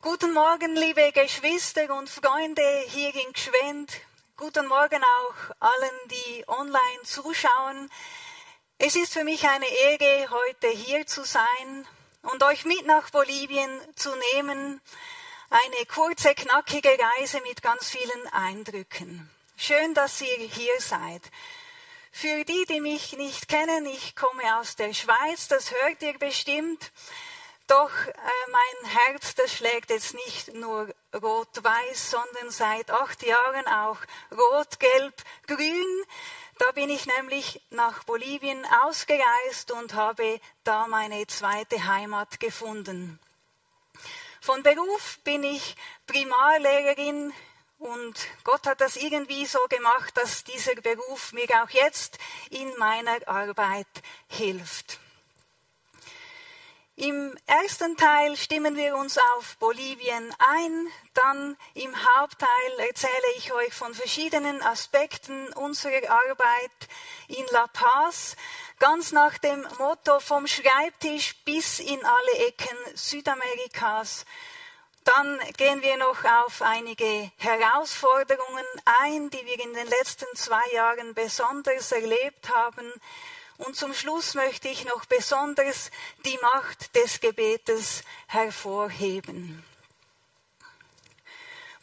Guten Morgen, liebe Geschwister und Freunde hier in Gschwend. Guten Morgen auch allen, die online zuschauen. Es ist für mich eine Ehre, heute hier zu sein und euch mit nach Bolivien zu nehmen. Eine kurze, knackige Reise mit ganz vielen Eindrücken. Schön, dass ihr hier seid. Für die, die mich nicht kennen, ich komme aus der Schweiz, das hört ihr bestimmt. Doch äh, mein Herz, das schlägt jetzt nicht nur rot-weiß, sondern seit acht Jahren auch rot-gelb-grün. Da bin ich nämlich nach Bolivien ausgereist und habe da meine zweite Heimat gefunden. Von Beruf bin ich Primarlehrerin und Gott hat das irgendwie so gemacht, dass dieser Beruf mir auch jetzt in meiner Arbeit hilft. Im ersten Teil stimmen wir uns auf Bolivien ein, dann im Hauptteil erzähle ich euch von verschiedenen Aspekten unserer Arbeit in La Paz, ganz nach dem Motto vom Schreibtisch bis in alle Ecken Südamerikas. Dann gehen wir noch auf einige Herausforderungen ein, die wir in den letzten zwei Jahren besonders erlebt haben und zum Schluss möchte ich noch besonders die Macht des Gebetes hervorheben.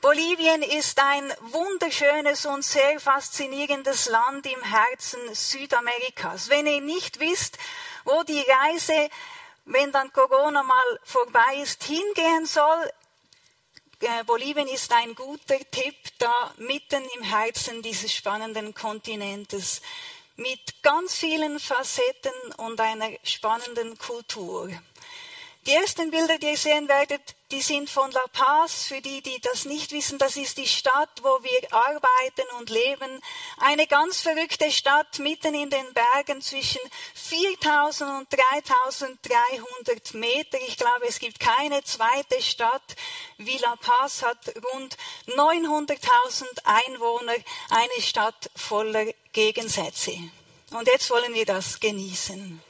Bolivien ist ein wunderschönes und sehr faszinierendes Land im Herzen Südamerikas. Wenn ihr nicht wisst, wo die Reise, wenn dann Corona mal vorbei ist, hingehen soll, äh, Bolivien ist ein guter Tipp da mitten im Herzen dieses spannenden Kontinentes mit ganz vielen Facetten und einer spannenden Kultur. Die ersten Bilder, die ihr sehen werdet, die sind von La Paz. Für die, die das nicht wissen, das ist die Stadt, wo wir arbeiten und leben. Eine ganz verrückte Stadt mitten in den Bergen zwischen 4000 und 3300 Meter. Ich glaube, es gibt keine zweite Stadt wie La Paz hat rund 900.000 Einwohner. Eine Stadt voller Gegensätze. Und jetzt wollen wir das genießen.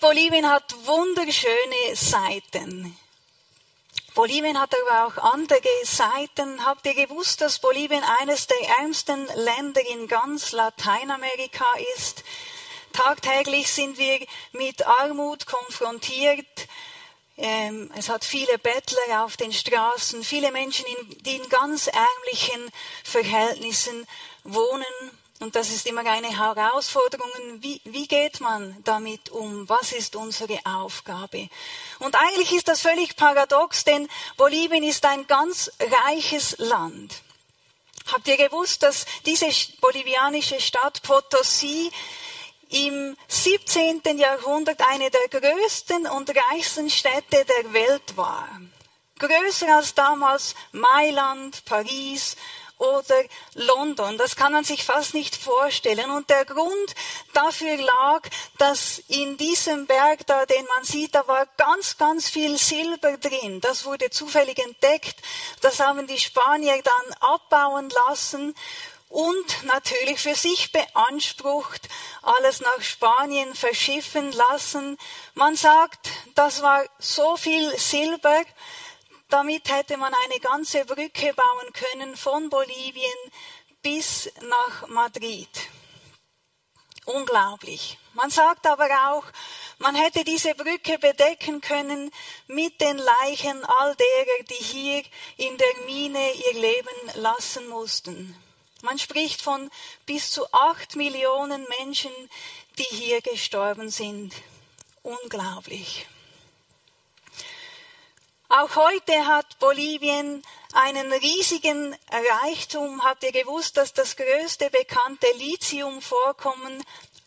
Bolivien hat wunderschöne Seiten. Bolivien hat aber auch andere Seiten. Habt ihr gewusst, dass Bolivien eines der ärmsten Länder in ganz Lateinamerika ist? Tagtäglich sind wir mit Armut konfrontiert. Ähm, es hat viele Bettler auf den Straßen, viele Menschen, die in ganz ärmlichen Verhältnissen wohnen. Und das ist immer eine Herausforderung. Wie, wie geht man damit um? Was ist unsere Aufgabe? Und eigentlich ist das völlig paradox, denn Bolivien ist ein ganz reiches Land. Habt ihr gewusst, dass diese bolivianische Stadt Potosí im 17. Jahrhundert eine der größten und reichsten Städte der Welt war? Größer als damals Mailand, Paris oder London. Das kann man sich fast nicht vorstellen. Und der Grund dafür lag, dass in diesem Berg da, den man sieht, da war ganz, ganz viel Silber drin. Das wurde zufällig entdeckt. Das haben die Spanier dann abbauen lassen und natürlich für sich beansprucht, alles nach Spanien verschiffen lassen. Man sagt, das war so viel Silber, damit hätte man eine ganze Brücke bauen können von Bolivien bis nach Madrid. Unglaublich. Man sagt aber auch, man hätte diese Brücke bedecken können mit den Leichen all derer, die hier in der Mine ihr Leben lassen mussten. Man spricht von bis zu acht Millionen Menschen, die hier gestorben sind. Unglaublich. Auch heute hat Bolivien einen riesigen Reichtum. Habt ihr gewusst, dass das größte bekannte Lithiumvorkommen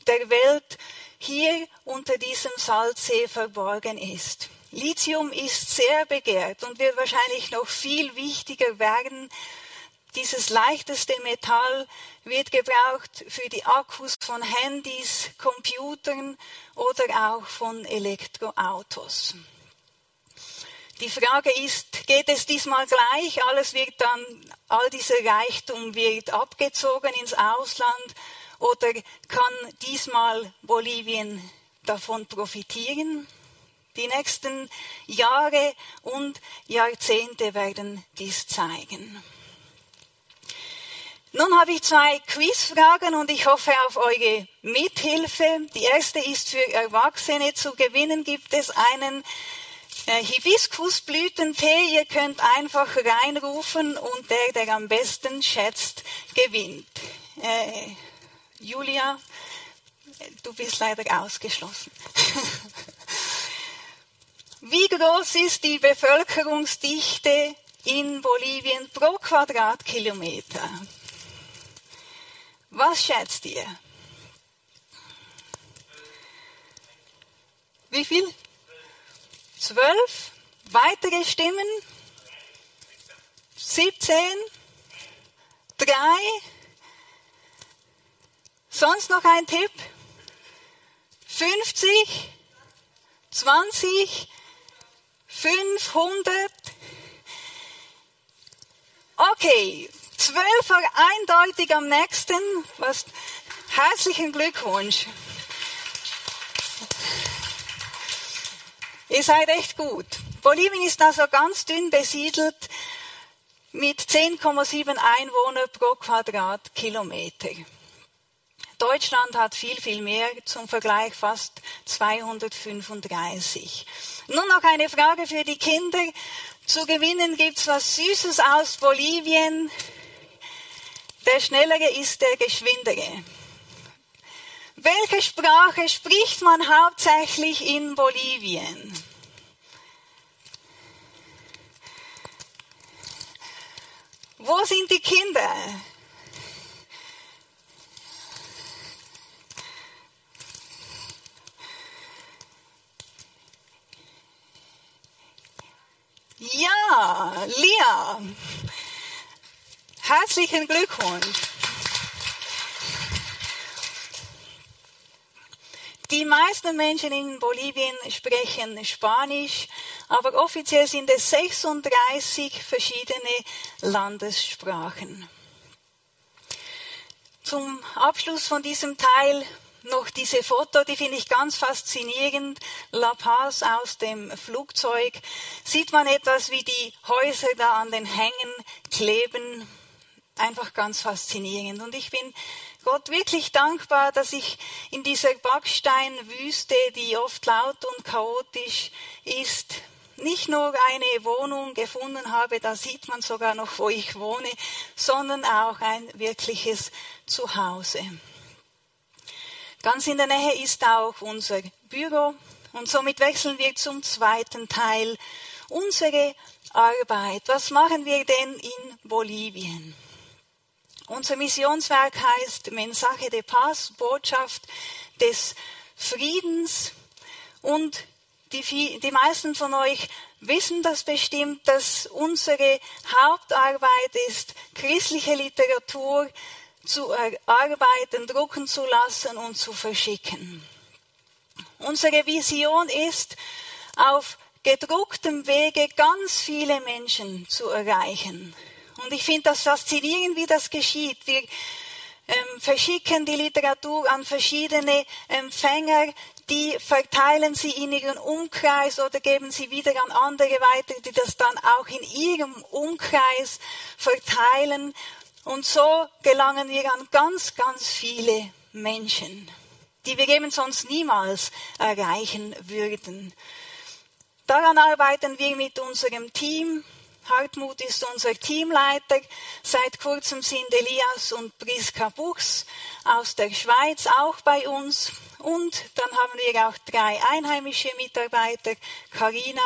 der Welt hier unter diesem Salzsee verborgen ist? Lithium ist sehr begehrt und wird wahrscheinlich noch viel wichtiger werden. Dieses leichteste Metall wird gebraucht für die Akkus von Handys, Computern oder auch von Elektroautos. Die Frage ist, geht es diesmal gleich? Alles wird dann, all dieser Reichtum wird abgezogen ins Ausland oder kann diesmal Bolivien davon profitieren? Die nächsten Jahre und Jahrzehnte werden dies zeigen. Nun habe ich zwei Quizfragen und ich hoffe auf eure Mithilfe. Die erste ist für Erwachsene zu gewinnen. Gibt es einen Hibiskusblütentee, ihr könnt einfach reinrufen und der, der am besten schätzt, gewinnt. Äh, Julia, du bist leider ausgeschlossen. Wie groß ist die Bevölkerungsdichte in Bolivien pro Quadratkilometer? Was schätzt ihr? Wie viel? Zwölf weitere Stimmen. 17. Drei. Sonst noch ein Tipp? 50. 20. 500. Okay, zwölf war eindeutig am nächsten. Was, herzlichen Glückwunsch. Ihr seid echt gut. Bolivien ist also ganz dünn besiedelt mit 10,7 Einwohner pro Quadratkilometer. Deutschland hat viel, viel mehr, zum Vergleich fast 235. Nun noch eine Frage für die Kinder. Zu gewinnen gibt's was Süßes aus Bolivien. Der Schnellere ist der Geschwindere. Welche Sprache spricht man hauptsächlich in Bolivien? Wo sind die Kinder? Ja, Lia. Herzlichen Glückwunsch. Die meisten Menschen in Bolivien sprechen Spanisch, aber offiziell sind es 36 verschiedene Landessprachen. Zum Abschluss von diesem Teil noch diese Foto, die finde ich ganz faszinierend. La Paz aus dem Flugzeug. Sieht man etwas, wie die Häuser da an den Hängen kleben. Einfach ganz faszinierend. Und ich bin Gott wirklich dankbar, dass ich in dieser Backsteinwüste, die oft laut und chaotisch ist, nicht nur eine Wohnung gefunden habe, da sieht man sogar noch, wo ich wohne, sondern auch ein wirkliches Zuhause. Ganz in der Nähe ist auch unser Büro und somit wechseln wir zum zweiten Teil. Unsere Arbeit. Was machen wir denn in Bolivien? Unser Missionswerk heißt Mensaje de Paz, Botschaft des Friedens. Und die, die meisten von euch wissen das bestimmt, dass unsere Hauptarbeit ist, christliche Literatur zu erarbeiten, drucken zu lassen und zu verschicken. Unsere Vision ist, auf gedrucktem Wege ganz viele Menschen zu erreichen. Und ich finde das faszinierend, wie das geschieht. Wir ähm, verschicken die Literatur an verschiedene Empfänger, die verteilen sie in ihren Umkreis oder geben sie wieder an andere weiter, die das dann auch in ihrem Umkreis verteilen. Und so gelangen wir an ganz, ganz viele Menschen die wir eben sonst niemals erreichen würden. Daran arbeiten wir mit unserem Team. Hartmut ist unser Teamleiter. Seit kurzem sind Elias und Priska Buchs aus der Schweiz auch bei uns. Und dann haben wir auch drei einheimische Mitarbeiter, Karina,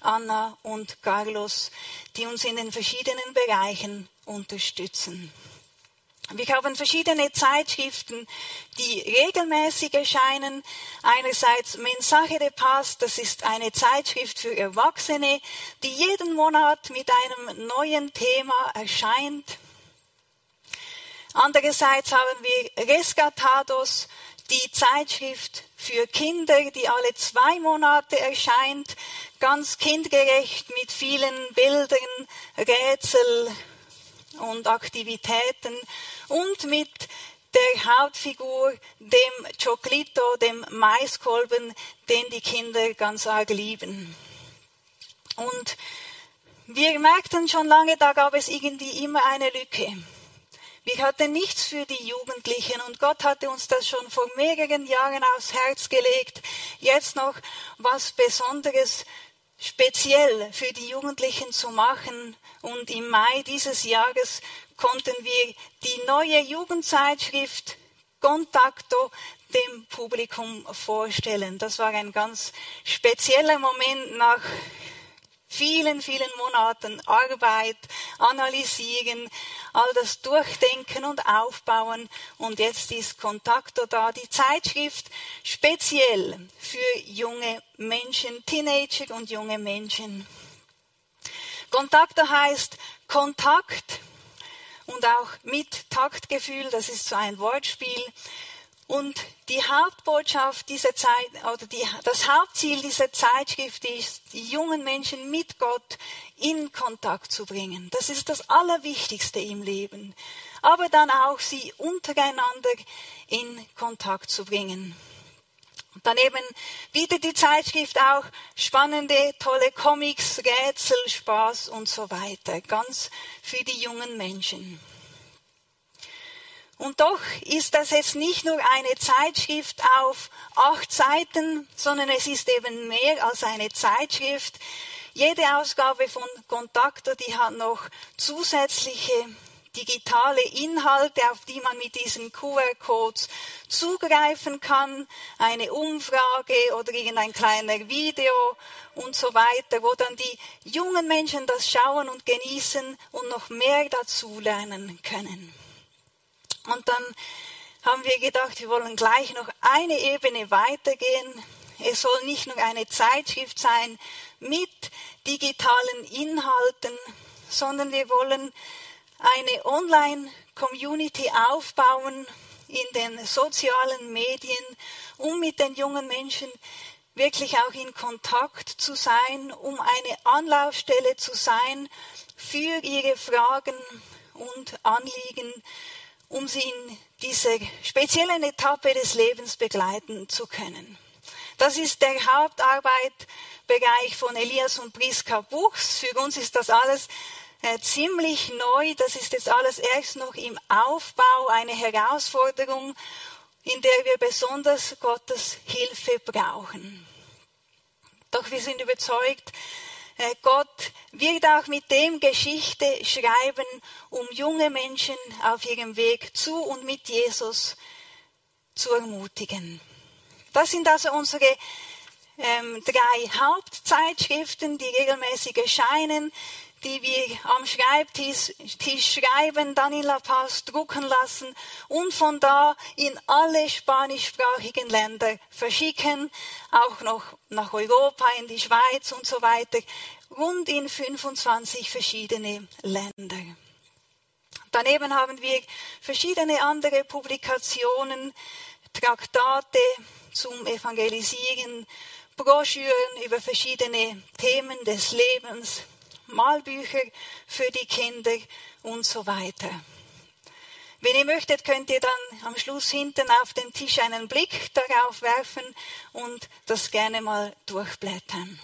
Anna und Carlos, die uns in den verschiedenen Bereichen unterstützen. Wir haben verschiedene Zeitschriften, die regelmäßig erscheinen. Einerseits Mensaje de Paz, das ist eine Zeitschrift für Erwachsene, die jeden Monat mit einem neuen Thema erscheint. Andererseits haben wir Rescatados, die Zeitschrift für Kinder, die alle zwei Monate erscheint, ganz kindgerecht mit vielen Bildern, Rätsel und Aktivitäten und mit der Hauptfigur, dem Chocolito, dem Maiskolben, den die Kinder ganz arg lieben. Und wir merkten schon lange, da gab es irgendwie immer eine Lücke. Wir hatten nichts für die Jugendlichen und Gott hatte uns das schon vor mehreren Jahren aufs Herz gelegt, jetzt noch was Besonderes speziell für die Jugendlichen zu machen. Und im Mai dieses Jahres konnten wir die neue Jugendzeitschrift Contacto dem Publikum vorstellen. Das war ein ganz spezieller Moment nach vielen, vielen Monaten Arbeit, analysieren, all das durchdenken und aufbauen. Und jetzt ist Contacto da, die Zeitschrift speziell für junge Menschen, Teenager und junge Menschen. Contacto heißt Kontakt und auch mit Taktgefühl, das ist so ein Wortspiel. Und die Hauptbotschaft dieser Zeit oder die, das Hauptziel dieser Zeitschrift ist, die jungen Menschen mit Gott in Kontakt zu bringen. Das ist das Allerwichtigste im Leben. Aber dann auch sie untereinander in Kontakt zu bringen. Daneben bietet die Zeitschrift auch spannende, tolle Comics, Rätsel, Spaß und so weiter. Ganz für die jungen Menschen. Und doch ist das jetzt nicht nur eine Zeitschrift auf acht Seiten, sondern es ist eben mehr als eine Zeitschrift. Jede Ausgabe von Kontakto, die hat noch zusätzliche digitale Inhalte, auf die man mit diesen QR-Codes zugreifen kann, eine Umfrage oder irgendein kleiner Video und so weiter, wo dann die jungen Menschen das schauen und genießen und noch mehr dazu lernen können. Und dann haben wir gedacht, wir wollen gleich noch eine Ebene weitergehen. Es soll nicht nur eine Zeitschrift sein mit digitalen Inhalten, sondern wir wollen eine Online-Community aufbauen in den sozialen Medien, um mit den jungen Menschen wirklich auch in Kontakt zu sein, um eine Anlaufstelle zu sein für ihre Fragen und Anliegen, um sie in dieser speziellen Etappe des Lebens begleiten zu können. Das ist der Hauptarbeitbereich von Elias und Priska Buchs. Für uns ist das alles äh, ziemlich neu. Das ist jetzt alles erst noch im Aufbau, eine Herausforderung, in der wir besonders Gottes Hilfe brauchen. Doch wir sind überzeugt, Gott wird auch mit dem Geschichte schreiben, um junge Menschen auf ihrem Weg zu und mit Jesus zu ermutigen. Das sind also unsere ähm, drei Hauptzeitschriften, die regelmäßig erscheinen, die wir am Schreibtisch schreiben, dann in La Paz drucken lassen und von da in alle spanischsprachigen Länder verschicken, auch noch nach Europa, in die Schweiz und so weiter, rund in 25 verschiedene Länder. Daneben haben wir verschiedene andere Publikationen, Traktate zum Evangelisieren, Broschüren über verschiedene Themen des Lebens, Malbücher für die Kinder und so weiter. Wenn ihr möchtet, könnt ihr dann am Schluss hinten auf den Tisch einen Blick darauf werfen und das gerne mal durchblättern.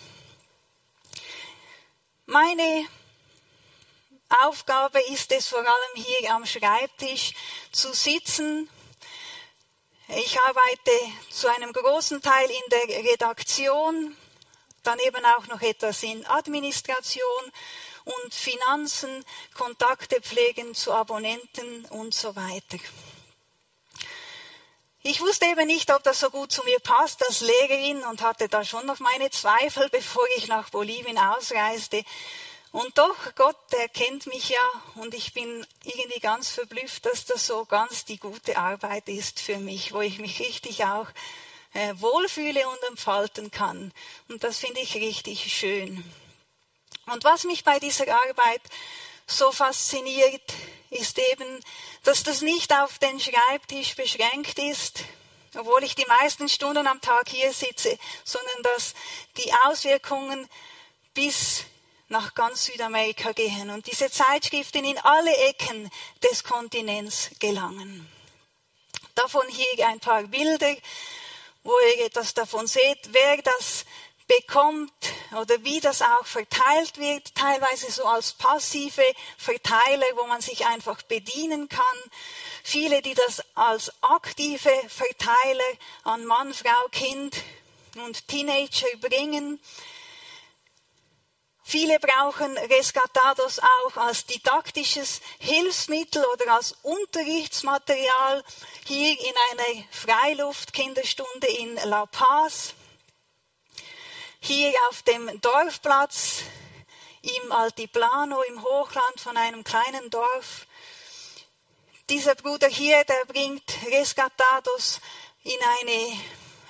Meine Aufgabe ist es vor allem hier am Schreibtisch zu sitzen. Ich arbeite zu einem großen Teil in der Redaktion, daneben auch noch etwas in Administration und Finanzen, Kontakte pflegen zu Abonnenten und so weiter. Ich wusste eben nicht, ob das so gut zu mir passt als Lehrerin und hatte da schon noch meine Zweifel, bevor ich nach Bolivien ausreiste. Und doch, Gott, er kennt mich ja und ich bin irgendwie ganz verblüfft, dass das so ganz die gute Arbeit ist für mich, wo ich mich richtig auch äh, wohlfühle und entfalten kann. Und das finde ich richtig schön. Und was mich bei dieser Arbeit so fasziniert, ist eben, dass das nicht auf den Schreibtisch beschränkt ist, obwohl ich die meisten Stunden am Tag hier sitze, sondern dass die Auswirkungen bis nach ganz Südamerika gehen und diese Zeitschriften in alle Ecken des Kontinents gelangen. Davon hier ein paar Bilder wo ihr etwas davon seht, wer das bekommt oder wie das auch verteilt wird, teilweise so als passive Verteiler, wo man sich einfach bedienen kann. Viele, die das als aktive Verteiler an Mann, Frau, Kind und Teenager bringen. Viele brauchen Rescatados auch als didaktisches Hilfsmittel oder als Unterrichtsmaterial hier in einer Freiluft-Kinderstunde in La Paz. Hier auf dem Dorfplatz im Altiplano im Hochland von einem kleinen Dorf. Dieser Bruder hier, der bringt Rescatados in eine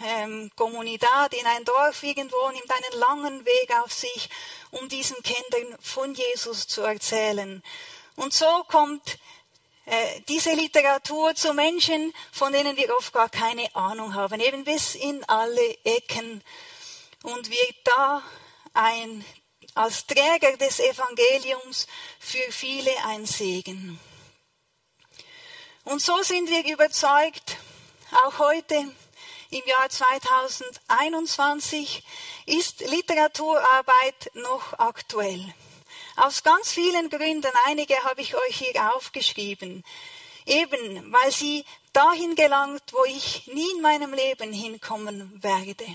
ähm, Kommunität, in ein Dorf irgendwo, nimmt einen langen Weg auf sich, um diesen Kindern von Jesus zu erzählen. Und so kommt äh, diese Literatur zu Menschen, von denen wir oft gar keine Ahnung haben, eben bis in alle Ecken und wird da ein, als Träger des Evangeliums für viele ein Segen. Und so sind wir überzeugt, auch heute, im Jahr 2021 ist Literaturarbeit noch aktuell. Aus ganz vielen Gründen, einige habe ich euch hier aufgeschrieben. Eben, weil sie dahin gelangt, wo ich nie in meinem Leben hinkommen werde.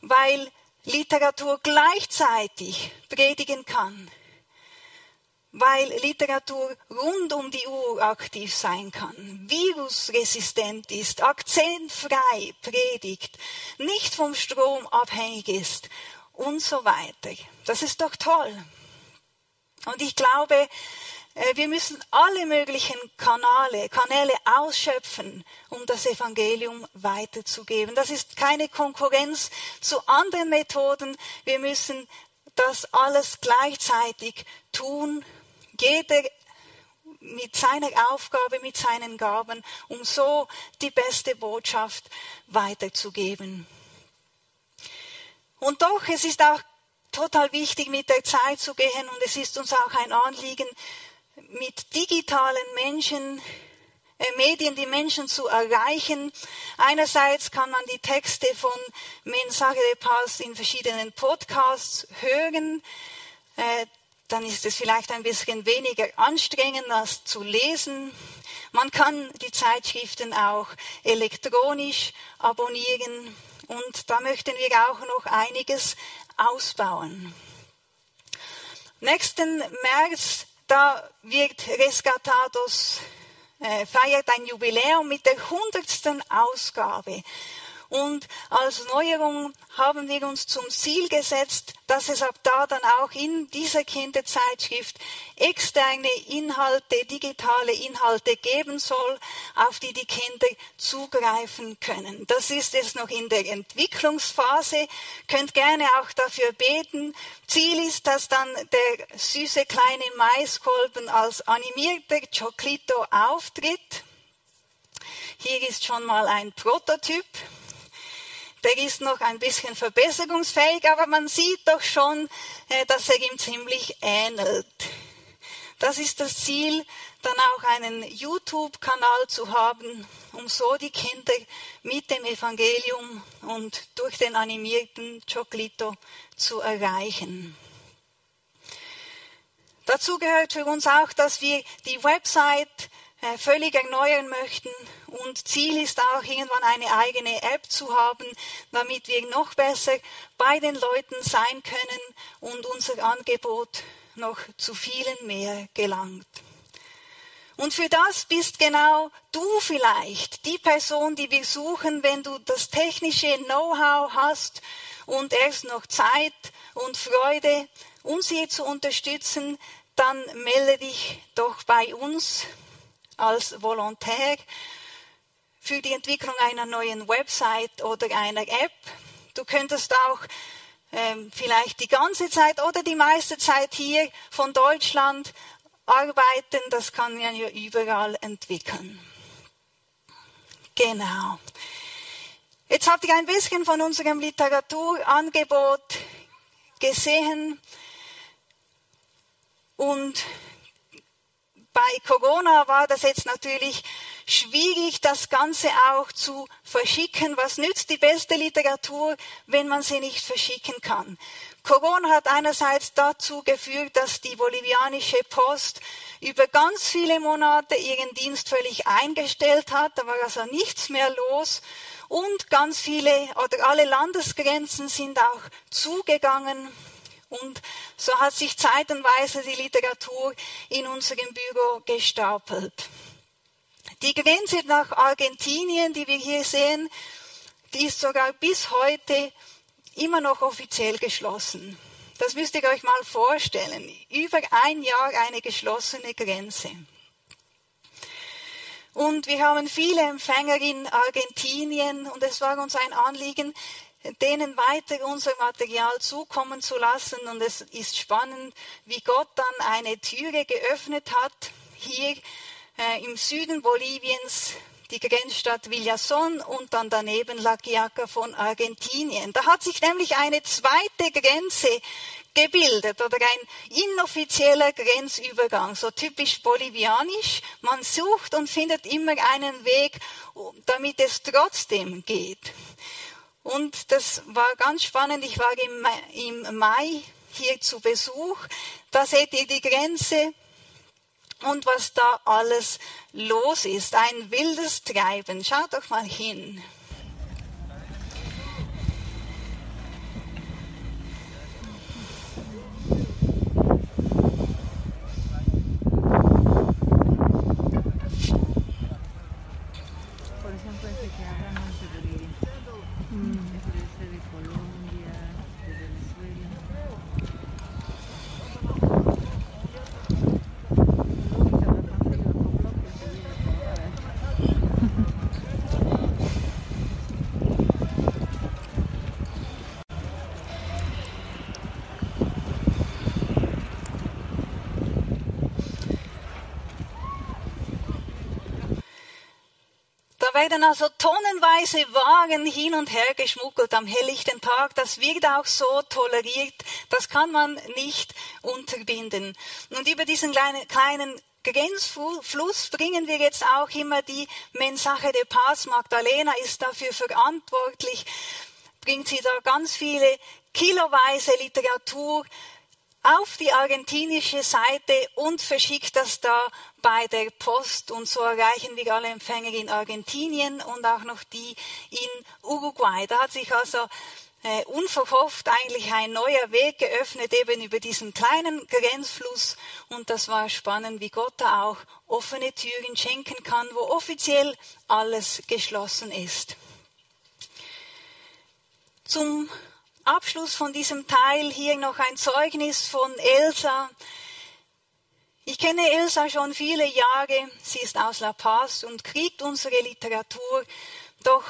Weil Literatur gleichzeitig predigen kann weil Literatur rund um die Uhr aktiv sein kann, virusresistent ist, akzentfrei predigt, nicht vom Strom abhängig ist und so weiter. Das ist doch toll. Und ich glaube, äh, wir müssen alle möglichen Kanäle, Kanäle ausschöpfen, um das Evangelium weiterzugeben. Das ist keine Konkurrenz zu anderen Methoden. Wir müssen das alles gleichzeitig tun jeder mit seiner Aufgabe, mit seinen Gaben, um so die beste Botschaft weiterzugeben. Und doch, es ist auch total wichtig, mit der Zeit zu gehen und es ist uns auch ein Anliegen, mit digitalen Menschen, äh, Medien die Menschen zu erreichen. Einerseits kann man die Texte von Mensaje in verschiedenen Podcasts hören. Äh, dann ist es vielleicht ein bisschen weniger anstrengend, als zu lesen. Man kann die Zeitschriften auch elektronisch abonnieren und da möchten wir auch noch einiges ausbauen. Nächsten März, da wird Rescatados äh, feiert ein Jubiläum mit der hundertsten Ausgabe. Und als Neuerung haben wir uns zum Ziel gesetzt, dass es ab da dann auch in dieser Kinderzeitschrift externe Inhalte, digitale Inhalte geben soll, auf die die Kinder zugreifen können. Das ist jetzt noch in der Entwicklungsphase. Könnt gerne auch dafür beten. Ziel ist, dass dann der süße kleine Maiskolben als animierter Chocolito auftritt. Hier ist schon mal ein Prototyp der ist noch ein bisschen verbesserungsfähig, aber man sieht doch schon, äh, dass er ihm ziemlich ähnelt. Das ist das Ziel, dann auch einen YouTube-Kanal zu haben, um so die Kinder mit dem Evangelium und durch den animierten Chocolito zu erreichen. Dazu gehört für uns auch, dass wir die Website äh, völlig erneuern möchten. Und Ziel ist auch, irgendwann eine eigene App zu haben, damit wir noch besser bei den Leuten sein können und unser Angebot noch zu vielen mehr gelangt. Und für das bist genau du vielleicht die Person, die wir suchen, wenn du das technische Know-how hast und erst noch Zeit und Freude, uns hier zu unterstützen, dann melde dich doch bei uns als Volontär für die Entwicklung einer neuen Website oder einer App. Du könntest auch ähm, vielleicht die ganze Zeit oder die meiste Zeit hier von Deutschland arbeiten. Das kann man ja überall entwickeln. Genau. Jetzt habt ihr ein bisschen von unserem Literaturangebot gesehen und bei Corona war das jetzt natürlich schwierig, das Ganze auch zu verschicken. Was nützt die beste Literatur, wenn man sie nicht verschicken kann? Corona hat einerseits dazu geführt, dass die bolivianische Post über ganz viele Monate ihren Dienst völlig eingestellt hat. Da war also nichts mehr los. Und ganz viele oder alle Landesgrenzen sind auch zugegangen. Und so hat sich zeitenweise die Literatur in unserem Büro gestapelt. Die Grenze nach Argentinien, die wir hier sehen, die ist sogar bis heute immer noch offiziell geschlossen. Das müsst ihr euch mal vorstellen. Über ein Jahr eine geschlossene Grenze. Und wir haben viele Empfänger in Argentinien und es war uns ein Anliegen, denen weiter unser Material zukommen zu lassen. Und es ist spannend, wie Gott dann eine Türe geöffnet hat, hier äh, im Süden Boliviens, die Grenzstadt Villason und dann daneben La Quiaca von Argentinien. Da hat sich nämlich eine zweite Grenze gebildet oder ein inoffizieller Grenzübergang, so typisch bolivianisch. Man sucht und findet immer einen Weg, damit es trotzdem geht. Und das war ganz spannend. Ich war im Mai hier zu Besuch. Da seht ihr die Grenze und was da alles los ist. Ein wildes Treiben. Schaut doch mal hin. Werden also tonnenweise Wagen hin und her geschmuggelt am helllichten Tag. Das wird auch so toleriert. Das kann man nicht unterbinden. Und über diesen kleinen, kleinen Grenzfluss bringen wir jetzt auch immer die Mensache der Paz. Magdalena ist dafür verantwortlich, bringt sie da ganz viele kiloweise Literatur auf die argentinische Seite und verschickt das da bei der Post. Und so erreichen wir alle Empfänger in Argentinien und auch noch die in Uruguay. Da hat sich also äh, unverhofft eigentlich ein neuer Weg geöffnet, eben über diesen kleinen Grenzfluss. Und das war spannend, wie Gott da auch offene Türen schenken kann, wo offiziell alles geschlossen ist. Zum Abschluss von diesem Teil hier noch ein Zeugnis von Elsa. Ich kenne Elsa schon viele Jahre. Sie ist aus La Paz und kriegt unsere Literatur. Doch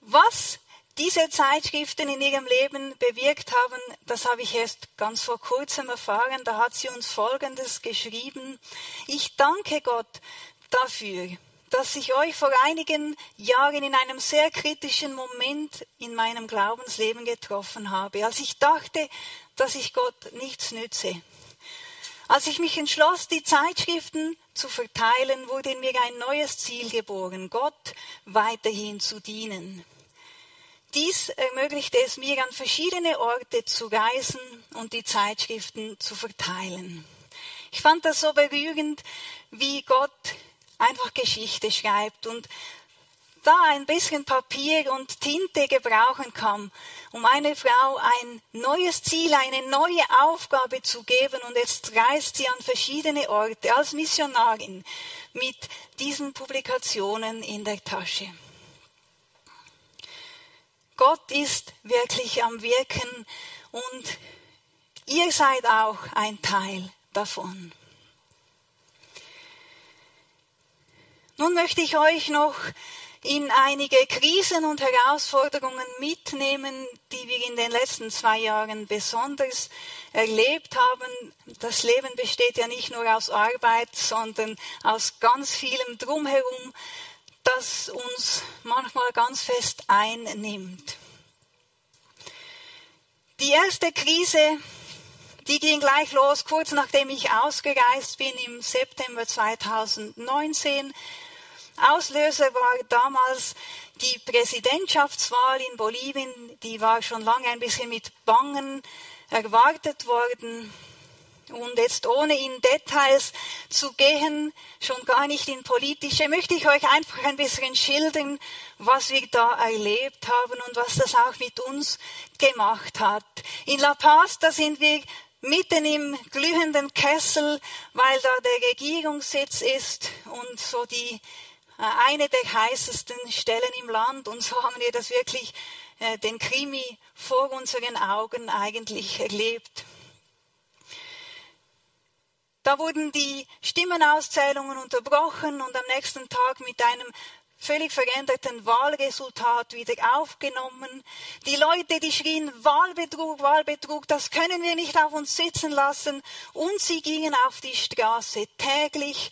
was diese Zeitschriften in ihrem Leben bewirkt haben, das habe ich erst ganz vor kurzem erfahren. Da hat sie uns Folgendes geschrieben. Ich danke Gott dafür, dass ich euch vor einigen Jahren in einem sehr kritischen Moment in meinem Glaubensleben getroffen habe, als ich dachte, dass ich Gott nichts nütze. Als ich mich entschloss, die Zeitschriften zu verteilen, wurde in mir ein neues Ziel geboren, Gott weiterhin zu dienen. Dies ermöglichte es mir, an verschiedene Orte zu reisen und die Zeitschriften zu verteilen. Ich fand das so berührend, wie Gott einfach Geschichte schreibt und da ein bisschen Papier und Tinte gebrauchen kann, um einer Frau ein neues Ziel, eine neue Aufgabe zu geben. Und jetzt reist sie an verschiedene Orte als Missionarin mit diesen Publikationen in der Tasche. Gott ist wirklich am Wirken und ihr seid auch ein Teil davon. Nun möchte ich euch noch in einige Krisen und Herausforderungen mitnehmen, die wir in den letzten zwei Jahren besonders erlebt haben. Das Leben besteht ja nicht nur aus Arbeit, sondern aus ganz vielem drumherum, das uns manchmal ganz fest einnimmt. Die erste Krise, die ging gleich los, kurz nachdem ich ausgereist bin im September 2019. Auslöser war damals die Präsidentschaftswahl in Bolivien, die war schon lange ein bisschen mit Bangen erwartet worden. Und jetzt ohne in Details zu gehen, schon gar nicht in politische, möchte ich euch einfach ein bisschen schildern, was wir da erlebt haben und was das auch mit uns gemacht hat. In La Paz, da sind wir mitten im glühenden Kessel, weil da der Regierungssitz ist und so die eine der heißesten Stellen im Land. Und so haben wir das wirklich, äh, den Krimi vor unseren Augen eigentlich erlebt. Da wurden die Stimmenauszählungen unterbrochen und am nächsten Tag mit einem völlig veränderten Wahlresultat wieder aufgenommen. Die Leute, die schrien Wahlbetrug, Wahlbetrug, das können wir nicht auf uns sitzen lassen. Und sie gingen auf die Straße täglich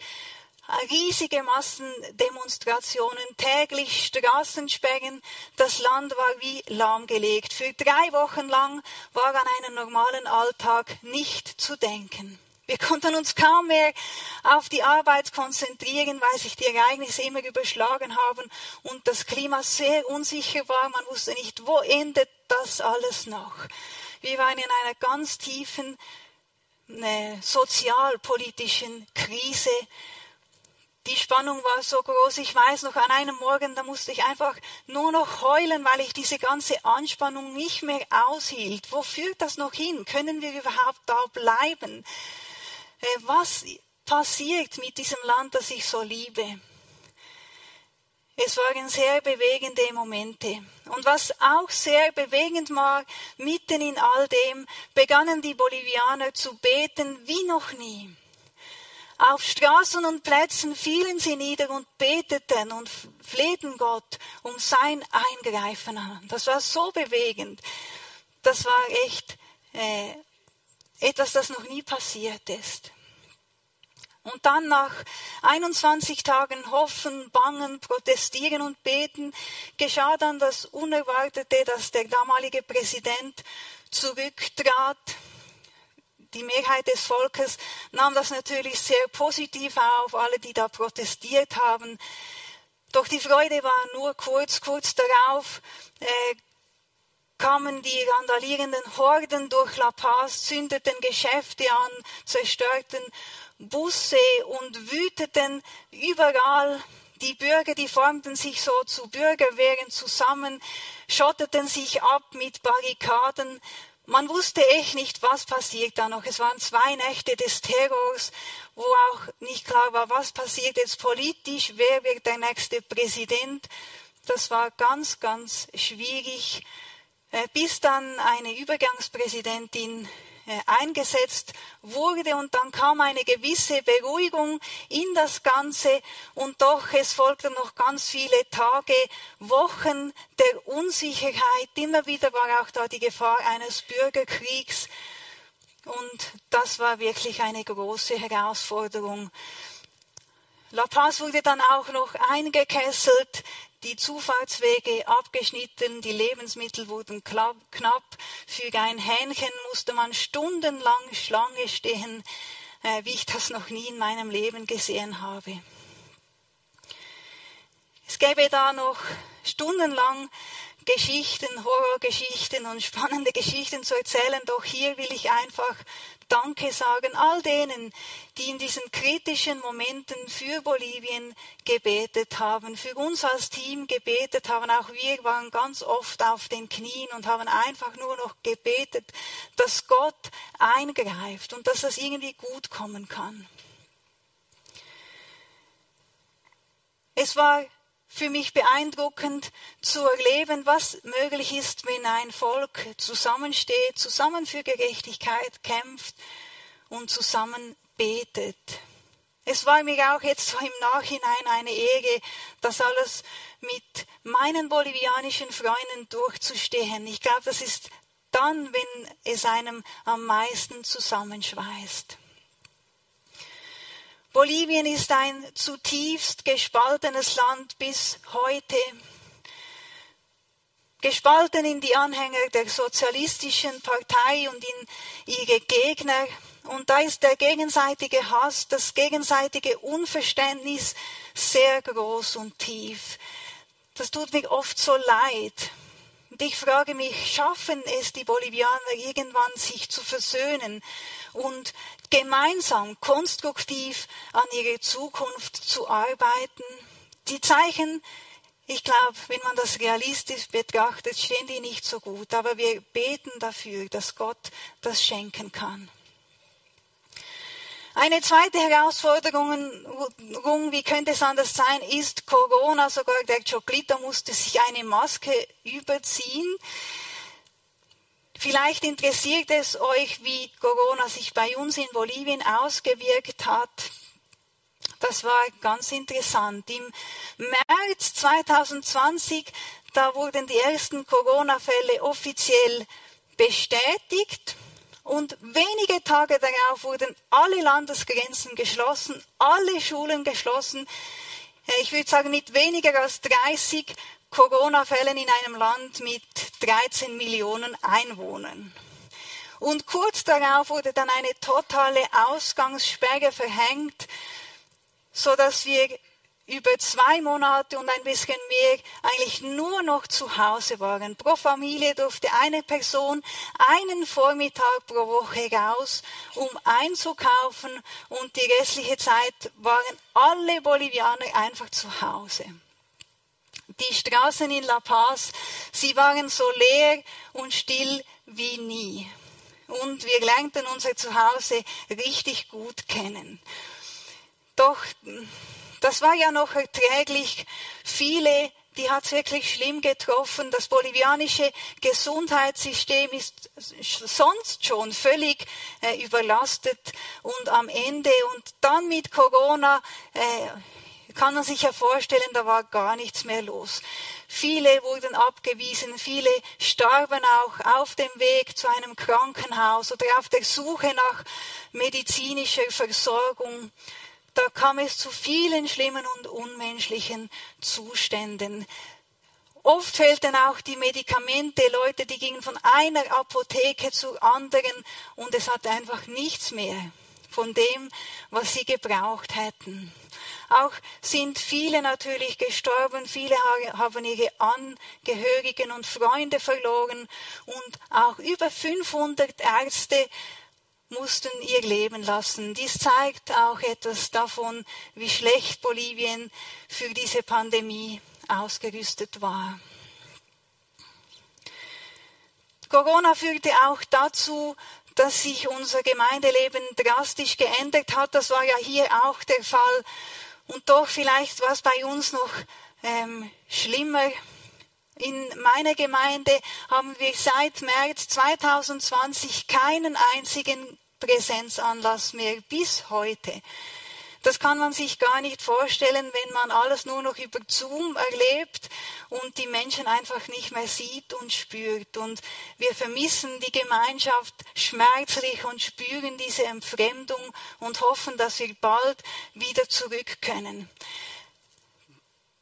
riesige Massendemonstrationen, täglich Straßensperren. Das Land war wie lahmgelegt. Für drei Wochen lang war an einen normalen Alltag nicht zu denken. Wir konnten uns kaum mehr auf die Arbeit konzentrieren, weil sich die Ereignisse immer überschlagen haben und das Klima sehr unsicher war. Man wusste nicht, wo endet das alles noch. Wir waren in einer ganz tiefen äh, sozialpolitischen Krise die Spannung war so groß. Ich weiß noch, an einem Morgen, da musste ich einfach nur noch heulen, weil ich diese ganze Anspannung nicht mehr aushielt. Wo führt das noch hin? Können wir überhaupt da bleiben? Äh, was passiert mit diesem Land, das ich so liebe? Es waren sehr bewegende Momente. Und was auch sehr bewegend war, mitten in all dem begannen die Bolivianer zu beten wie noch nie. Auf Straßen und Plätzen fielen sie nieder und beteten und flehten Gott um sein Eingreifen an. Das war so bewegend. Das war echt äh, etwas, das noch nie passiert ist. Und dann nach 21 Tagen Hoffen, Bangen, Protestieren und Beten geschah dann das Unerwartete, dass der damalige Präsident zurücktrat die Mehrheit des Volkes nahm das natürlich sehr positiv auf, alle, die da protestiert haben. Doch die Freude war nur kurz, kurz darauf äh, kamen die randalierenden Horden durch La Paz, zündeten Geschäfte an, zerstörten Busse und wüteten überall. Die Bürger, die formten sich so zu Bürgerwehren zusammen, schotteten sich ab mit Barrikaden. Man wusste echt nicht, was passiert da noch. Es waren zwei Nächte des Terrors, wo auch nicht klar war, was passiert jetzt politisch, wer wird der nächste Präsident. Das war ganz, ganz schwierig, äh, bis dann eine Übergangspräsidentin eingesetzt wurde und dann kam eine gewisse Beruhigung in das Ganze und doch es folgten noch ganz viele Tage, Wochen der Unsicherheit. Immer wieder war auch da die Gefahr eines Bürgerkriegs und das war wirklich eine große Herausforderung. La Paz wurde dann auch noch eingekesselt die Zufahrtswege abgeschnitten, die Lebensmittel wurden knapp. Für ein Hähnchen musste man stundenlang Schlange stehen, äh, wie ich das noch nie in meinem Leben gesehen habe. Es gäbe da noch stundenlang Geschichten, Horrorgeschichten und spannende Geschichten zu erzählen, doch hier will ich einfach Danke sagen all denen, die in diesen kritischen Momenten für Bolivien gebetet haben, für uns als Team gebetet haben. Auch wir waren ganz oft auf den Knien und haben einfach nur noch gebetet, dass Gott eingreift und dass das irgendwie gut kommen kann. Es war für mich beeindruckend zu erleben, was möglich ist, wenn ein Volk zusammensteht, zusammen für Gerechtigkeit kämpft und zusammen betet. Es war mir auch jetzt so im Nachhinein eine Ehre, das alles mit meinen bolivianischen Freunden durchzustehen. Ich glaube, das ist dann, wenn es einem am meisten zusammenschweißt. Bolivien ist ein zutiefst gespaltenes Land bis heute. Gespalten in die Anhänger der sozialistischen Partei und in ihre Gegner. Und da ist der gegenseitige Hass, das gegenseitige Unverständnis sehr groß und tief. Das tut mir oft so leid. Und ich frage mich, schaffen es die Bolivianer irgendwann, sich zu versöhnen und gemeinsam konstruktiv an ihre Zukunft zu arbeiten? Die Zeichen, ich glaube, wenn man das realistisch betrachtet, stehen die nicht so gut, aber wir beten dafür, dass Gott das schenken kann. Eine zweite Herausforderung, wie könnte es anders sein, ist Corona. Sogar der Chocolito musste sich eine Maske überziehen. Vielleicht interessiert es euch, wie Corona sich bei uns in Bolivien ausgewirkt hat. Das war ganz interessant. Im März 2020, da wurden die ersten Corona-Fälle offiziell bestätigt. Und wenige Tage darauf wurden alle Landesgrenzen geschlossen, alle Schulen geschlossen. Äh, ich würde sagen, mit weniger als 30 Corona-Fällen in einem Land mit 13 Millionen Einwohnern. Und kurz darauf wurde dann eine totale Ausgangssperre verhängt, so dass wir über zwei Monate und ein bisschen mehr eigentlich nur noch zu Hause waren. Pro Familie durfte eine Person einen Vormittag pro Woche raus, um einzukaufen und die restliche Zeit waren alle Bolivianer einfach zu Hause. Die Straßen in La Paz, sie waren so leer und still wie nie. Und wir lernten unser Zuhause richtig gut kennen. Doch das war ja noch erträglich. Viele, die hat es wirklich schlimm getroffen. Das bolivianische Gesundheitssystem ist sonst schon völlig äh, überlastet und am Ende und dann mit Corona äh, kann man sich ja vorstellen, da war gar nichts mehr los. Viele wurden abgewiesen, viele starben auch auf dem Weg zu einem Krankenhaus oder auf der Suche nach medizinischer Versorgung da kam es zu vielen schlimmen und unmenschlichen Zuständen. Oft fehlten auch die Medikamente. Leute, die gingen von einer Apotheke zur anderen und es hatte einfach nichts mehr von dem, was sie gebraucht hätten. Auch sind viele natürlich gestorben, viele haben ihre Angehörigen und Freunde verloren und auch über 500 Ärzte mussten ihr Leben lassen. Dies zeigt auch etwas davon, wie schlecht Bolivien für diese Pandemie ausgerüstet war. Corona führte auch dazu, dass sich unser Gemeindeleben drastisch geändert hat. Das war ja hier auch der Fall. Und doch vielleicht war es bei uns noch ähm, schlimmer. In meiner Gemeinde haben wir seit März 2020 keinen einzigen Präsenzanlass mehr bis heute. Das kann man sich gar nicht vorstellen, wenn man alles nur noch über Zoom erlebt und die Menschen einfach nicht mehr sieht und spürt. Und wir vermissen die Gemeinschaft schmerzlich und spüren diese Entfremdung und hoffen, dass wir bald wieder zurück können.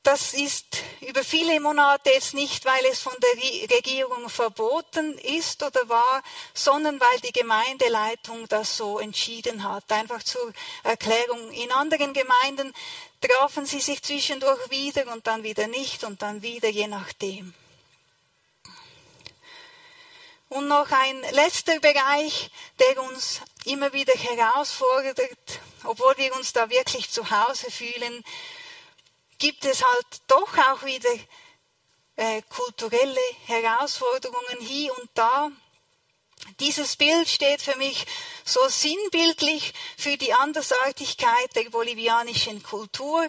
Das ist über viele Monate jetzt nicht, weil es von der Regierung verboten ist oder war, sondern weil die Gemeindeleitung das so entschieden hat. Einfach zur Erklärung. In anderen Gemeinden trafen sie sich zwischendurch wieder und dann wieder nicht und dann wieder, je nachdem. Und noch ein letzter Bereich, der uns immer wieder herausfordert, obwohl wir uns da wirklich zu Hause fühlen, gibt es halt doch auch wieder äh, kulturelle Herausforderungen hier und da. Dieses Bild steht für mich so sinnbildlich für die Andersartigkeit der bolivianischen Kultur.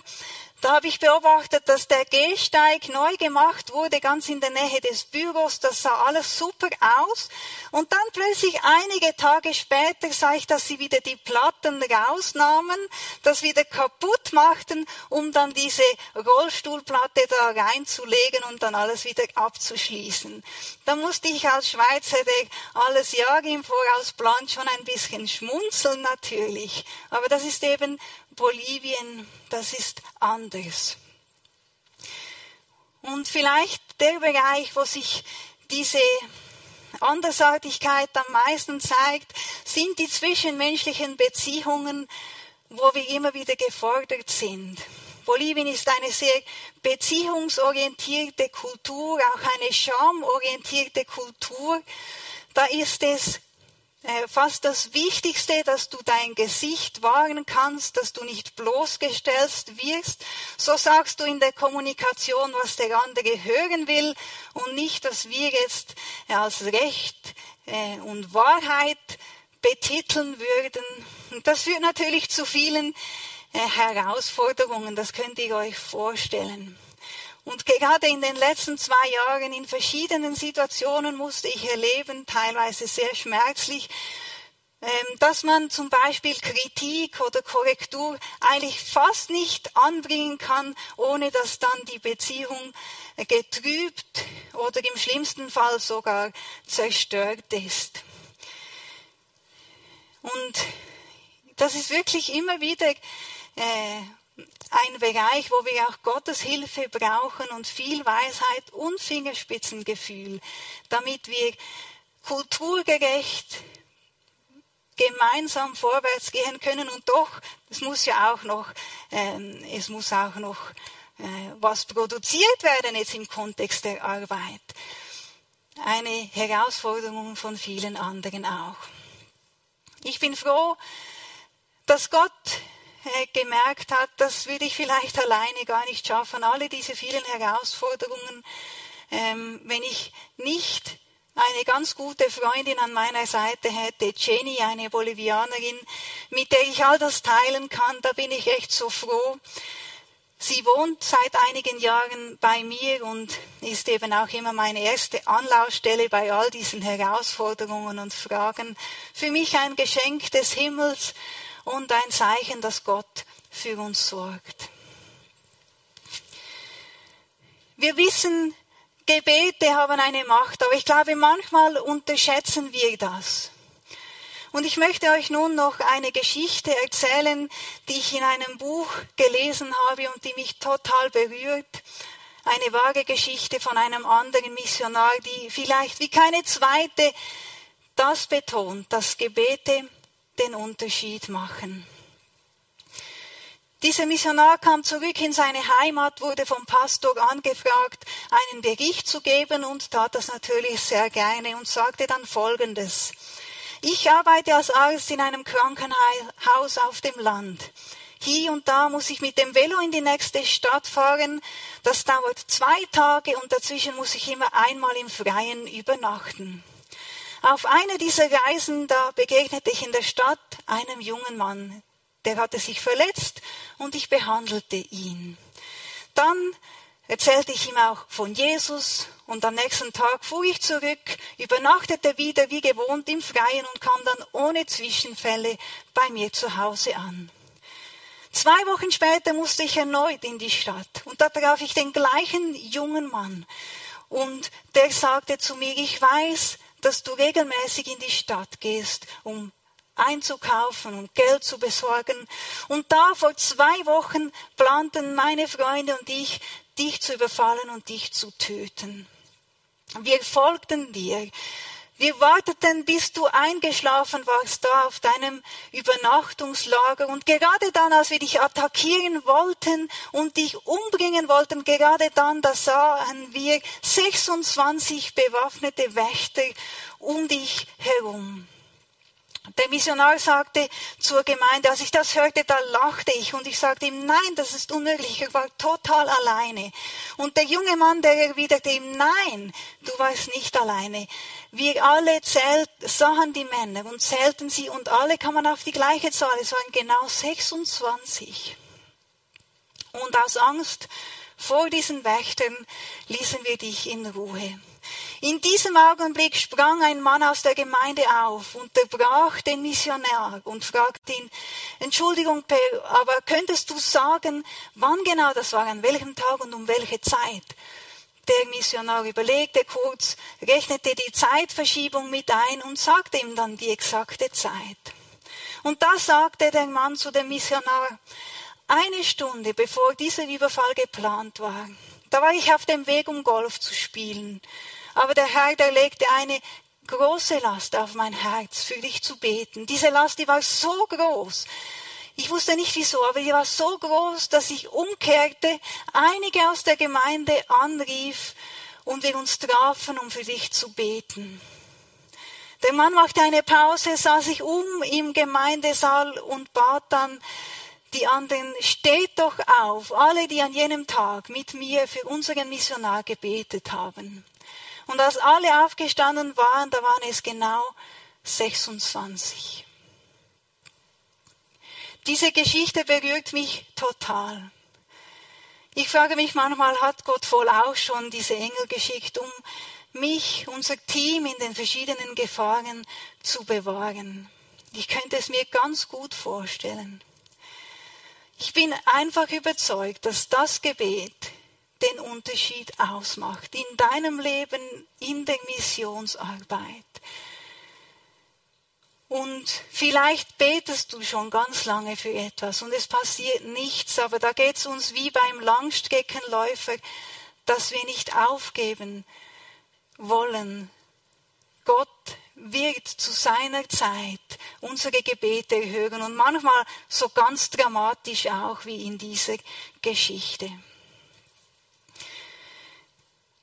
Da habe ich beobachtet, dass der Gehsteig neu gemacht wurde, ganz in der Nähe des Büros. Das sah alles super aus. Und dann plötzlich einige Tage später sah ich, dass sie wieder die Platten rausnahmen, das wieder kaputt machten, um dann diese Rollstuhlplatte da reinzulegen und dann alles wieder abzuschließen. Da musste ich als Schweizer, der alles Jahr im Voraus plant, schon ein bisschen schmunzeln natürlich. Aber das ist eben Bolivien, das ist anders. Und vielleicht der Bereich, wo sich diese Andersartigkeit am meisten zeigt, sind die zwischenmenschlichen Beziehungen, wo wir immer wieder gefordert sind. Bolivien ist eine sehr beziehungsorientierte Kultur, auch eine schamorientierte Kultur. Da ist es fast das Wichtigste, dass du dein Gesicht wahren kannst, dass du nicht bloßgestellt wirst. So sagst du in der Kommunikation, was der andere hören will und nicht, was wir jetzt als Recht äh, und Wahrheit betiteln würden. Und das führt natürlich zu vielen äh, Herausforderungen, das könnt ihr euch vorstellen. Und gerade in den letzten zwei Jahren in verschiedenen Situationen musste ich erleben, teilweise sehr schmerzlich, ähm, dass man zum Beispiel Kritik oder Korrektur eigentlich fast nicht anbringen kann, ohne dass dann die Beziehung getrübt oder im schlimmsten Fall sogar zerstört ist. Und das ist wirklich immer wieder äh, ein Bereich, wo wir auch Gottes Hilfe brauchen und viel Weisheit und Fingerspitzengefühl, damit wir kulturgerecht gemeinsam vorwärts gehen können und doch, es muss ja auch noch, ähm, es muss auch noch äh, was produziert werden jetzt im Kontext der Arbeit. Eine Herausforderung von vielen anderen auch. Ich bin froh, dass Gott gemerkt hat, das würde ich vielleicht alleine gar nicht schaffen. Alle diese vielen Herausforderungen, ähm, wenn ich nicht eine ganz gute Freundin an meiner Seite hätte, Jenny, eine Bolivianerin, mit der ich all das teilen kann, da bin ich echt so froh. Sie wohnt seit einigen Jahren bei mir und ist eben auch immer meine erste Anlaufstelle bei all diesen Herausforderungen und Fragen. Für mich ein Geschenk des Himmels und ein Zeichen, dass Gott für uns sorgt. Wir wissen, Gebete haben eine Macht, aber ich glaube, manchmal unterschätzen wir das. Und ich möchte euch nun noch eine Geschichte erzählen, die ich in einem Buch gelesen habe und die mich total berührt. Eine wahre Geschichte von einem anderen Missionar, die vielleicht wie keine zweite das betont, dass Gebete den Unterschied machen. Dieser Missionar kam zurück in seine Heimat, wurde vom Pastor angefragt, einen Bericht zu geben und tat das natürlich sehr gerne und sagte dann Folgendes. Ich arbeite als Arzt in einem Krankenhaus auf dem Land. Hier und da muss ich mit dem Velo in die nächste Stadt fahren. Das dauert zwei Tage und dazwischen muss ich immer einmal im Freien übernachten. Auf einer dieser Reisen, da begegnete ich in der Stadt einem jungen Mann, der hatte sich verletzt und ich behandelte ihn. Dann erzählte ich ihm auch von Jesus und am nächsten Tag fuhr ich zurück, übernachtete wieder wie gewohnt im Freien und kam dann ohne Zwischenfälle bei mir zu Hause an. Zwei Wochen später musste ich erneut in die Stadt und da traf ich den gleichen jungen Mann und der sagte zu mir, ich weiß, dass du regelmäßig in die Stadt gehst, um einzukaufen und Geld zu besorgen. Und da vor zwei Wochen planten meine Freunde und ich, dich zu überfallen und dich zu töten. Wir folgten dir. Wir warteten, bis du eingeschlafen warst da auf deinem Übernachtungslager. Und gerade dann, als wir dich attackieren wollten und dich umbringen wollten, gerade dann, da sahen wir 26 bewaffnete Wächter um dich herum. Der Missionar sagte zur Gemeinde, als ich das hörte, da lachte ich und ich sagte ihm, nein, das ist unmöglich, ich war total alleine. Und der junge Mann, der erwiderte ihm, nein, du warst nicht alleine. Wir alle zählt, sahen die Männer und zählten sie und alle kamen auf die gleiche Zahl, es waren genau 26. Und aus Angst vor diesen Wächtern ließen wir dich in Ruhe. In diesem Augenblick sprang ein Mann aus der Gemeinde auf, unterbrach den Missionar und fragte ihn, Entschuldigung, aber könntest du sagen, wann genau das war, an welchem Tag und um welche Zeit? Der Missionar überlegte kurz, rechnete die Zeitverschiebung mit ein und sagte ihm dann die exakte Zeit. Und da sagte der Mann zu dem Missionar, eine Stunde bevor dieser Überfall geplant war, da war ich auf dem Weg, um Golf zu spielen. Aber der Herr, der legte eine große Last auf mein Herz, für dich zu beten. Diese Last, die war so groß. Ich wusste nicht wieso, aber die war so groß, dass ich umkehrte, einige aus der Gemeinde anrief und wir uns trafen, um für dich zu beten. Der Mann machte eine Pause, sah sich um im Gemeindesaal und bat dann die anderen, steht doch auf, alle, die an jenem Tag mit mir für unseren Missionar gebetet haben. Und als alle aufgestanden waren, da waren es genau 26. Diese Geschichte berührt mich total. Ich frage mich manchmal, hat Gott wohl auch schon diese Engel geschickt, um mich, unser Team in den verschiedenen Gefahren zu bewahren? Ich könnte es mir ganz gut vorstellen. Ich bin einfach überzeugt, dass das Gebet den Unterschied ausmacht in deinem Leben, in der Missionsarbeit. Und vielleicht betest du schon ganz lange für etwas und es passiert nichts, aber da geht es uns wie beim Langstreckenläufer, dass wir nicht aufgeben wollen. Gott wird zu seiner Zeit unsere Gebete erhören und manchmal so ganz dramatisch auch wie in dieser Geschichte.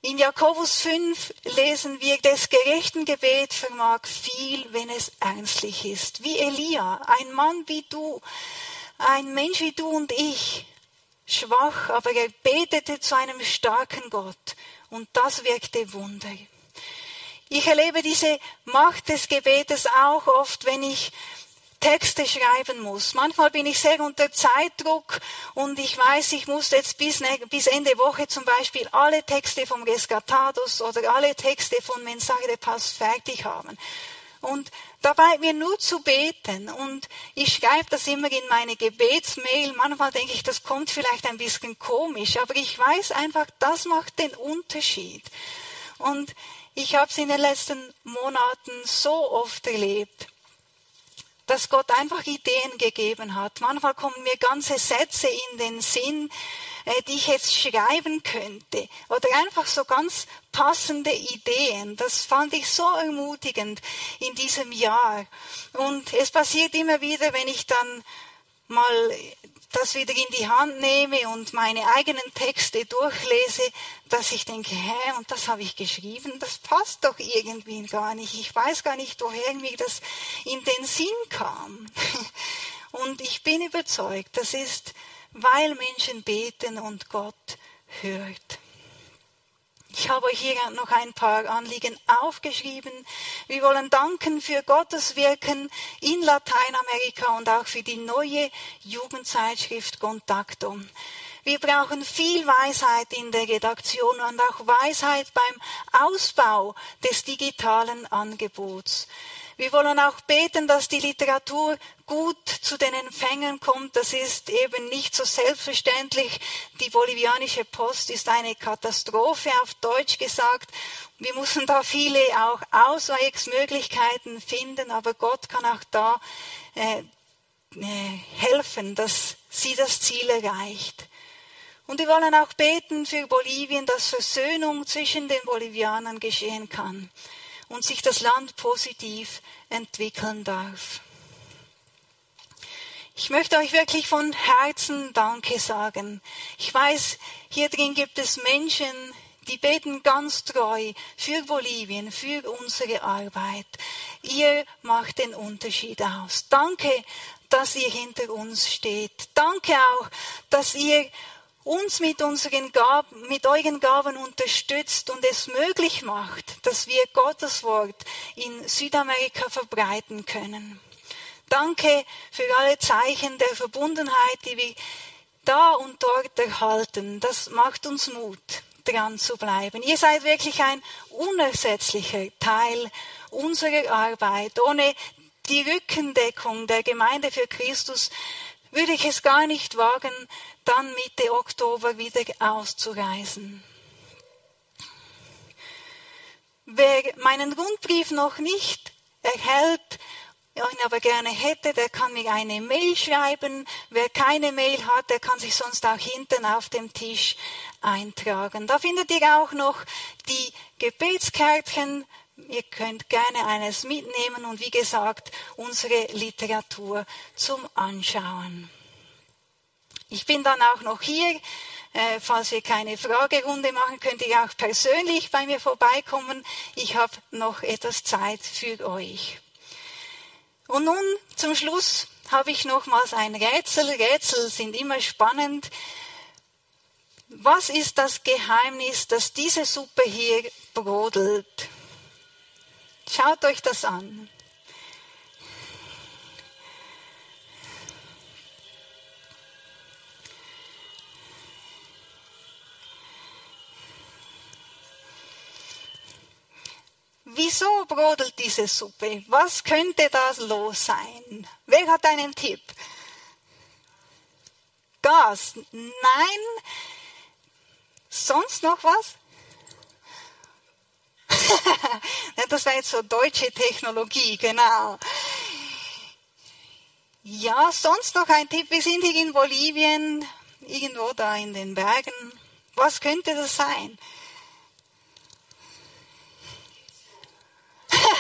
In Jakobus 5 lesen wir, des gerechten Gebet vermag viel, wenn es ernstlich ist. Wie Elia, ein Mann wie du, ein Mensch wie du und ich, schwach, aber er betete zu einem starken Gott und das wirkte Wunder. Ich erlebe diese Macht des Gebetes auch oft, wenn ich Texte schreiben muss. Manchmal bin ich sehr unter Zeitdruck und ich weiß, ich muss jetzt bis, bis Ende Woche zum Beispiel alle Texte vom Rescatados oder alle Texte von Mensage de Pass fertig haben. Und dabei mir nur zu beten und ich schreibe das immer in meine Gebetsmail. Manchmal denke ich, das kommt vielleicht ein bisschen komisch, aber ich weiß einfach, das macht den Unterschied. Und ich habe es in den letzten Monaten so oft erlebt dass Gott einfach Ideen gegeben hat. Manchmal kommen mir ganze Sätze in den Sinn, äh, die ich jetzt schreiben könnte. Oder einfach so ganz passende Ideen. Das fand ich so ermutigend in diesem Jahr. Und es passiert immer wieder, wenn ich dann mal das wieder in die Hand nehme und meine eigenen Texte durchlese, dass ich denke, hä, und das habe ich geschrieben, das passt doch irgendwie gar nicht. Ich weiß gar nicht, woher mir das in den Sinn kam. Und ich bin überzeugt, das ist, weil Menschen beten und Gott hört. Ich habe hier noch ein paar Anliegen aufgeschrieben. Wir wollen danken für Gottes Wirken in Lateinamerika und auch für die neue Jugendzeitschrift Contacto. Wir brauchen viel Weisheit in der Redaktion und auch Weisheit beim Ausbau des digitalen Angebots. Wir wollen auch beten, dass die Literatur gut zu den Empfängern kommt. Das ist eben nicht so selbstverständlich. Die bolivianische Post ist eine Katastrophe, auf Deutsch gesagt. Wir müssen da viele auch Ausweichsmöglichkeiten finden, aber Gott kann auch da äh, äh, helfen, dass sie das Ziel erreicht. Und wir wollen auch beten für Bolivien, dass Versöhnung zwischen den Bolivianern geschehen kann und sich das Land positiv entwickeln darf. Ich möchte euch wirklich von Herzen Danke sagen. Ich weiß, hier drin gibt es Menschen, die beten ganz treu für Bolivien, für unsere Arbeit. Ihr macht den Unterschied aus. Danke, dass ihr hinter uns steht. Danke auch, dass ihr uns mit unseren Gaben, mit euren Gaben unterstützt und es möglich macht, dass wir Gottes Wort in Südamerika verbreiten können. Danke für alle Zeichen der Verbundenheit, die wir da und dort erhalten. Das macht uns Mut, dran zu bleiben. Ihr seid wirklich ein unersetzlicher Teil unserer Arbeit. Ohne die Rückendeckung der Gemeinde für Christus würde ich es gar nicht wagen, dann Mitte Oktober wieder auszureisen. Wer meinen Rundbrief noch nicht erhält, ihn aber gerne hätte, der kann mir eine Mail schreiben. Wer keine Mail hat, der kann sich sonst auch hinten auf dem Tisch eintragen. Da findet ihr auch noch die Gebetskärtchen. Ihr könnt gerne eines mitnehmen und wie gesagt unsere Literatur zum Anschauen. Ich bin dann auch noch hier. Äh, falls wir keine Fragerunde machen, könnt ihr auch persönlich bei mir vorbeikommen. Ich habe noch etwas Zeit für euch. Und nun zum Schluss habe ich nochmals ein Rätsel. Rätsel sind immer spannend. Was ist das Geheimnis, dass diese Suppe hier brodelt? Schaut euch das an. Wieso brodelt diese Suppe? Was könnte das los sein? Wer hat einen Tipp? Gas? Nein? Sonst noch was? das war jetzt so deutsche Technologie, genau. Ja, sonst noch ein Tipp. Wir sind hier in Bolivien, irgendwo da in den Bergen. Was könnte das sein?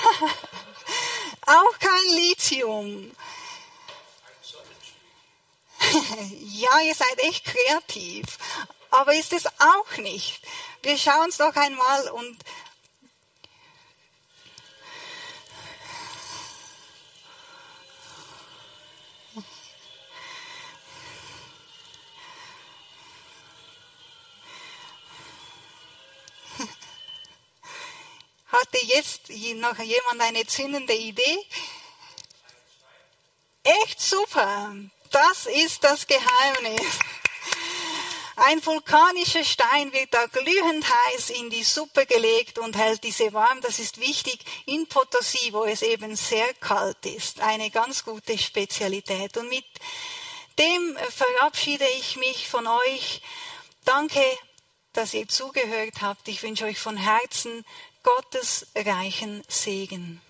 Auch kein Lithium. ja, ihr seid echt kreativ. Aber ist es auch nicht. Wir schauen es doch einmal und Hatte jetzt noch jemand eine zündende Idee? Echt super. Das ist das Geheimnis. Ein vulkanischer Stein wird da glühend heiß in die Suppe gelegt und hält diese warm. Das ist wichtig in Potosí, wo es eben sehr kalt ist. Eine ganz gute Spezialität. Und mit dem verabschiede ich mich von euch. Danke, dass ihr zugehört habt. Ich wünsche euch von Herzen Gottes reichen Segen.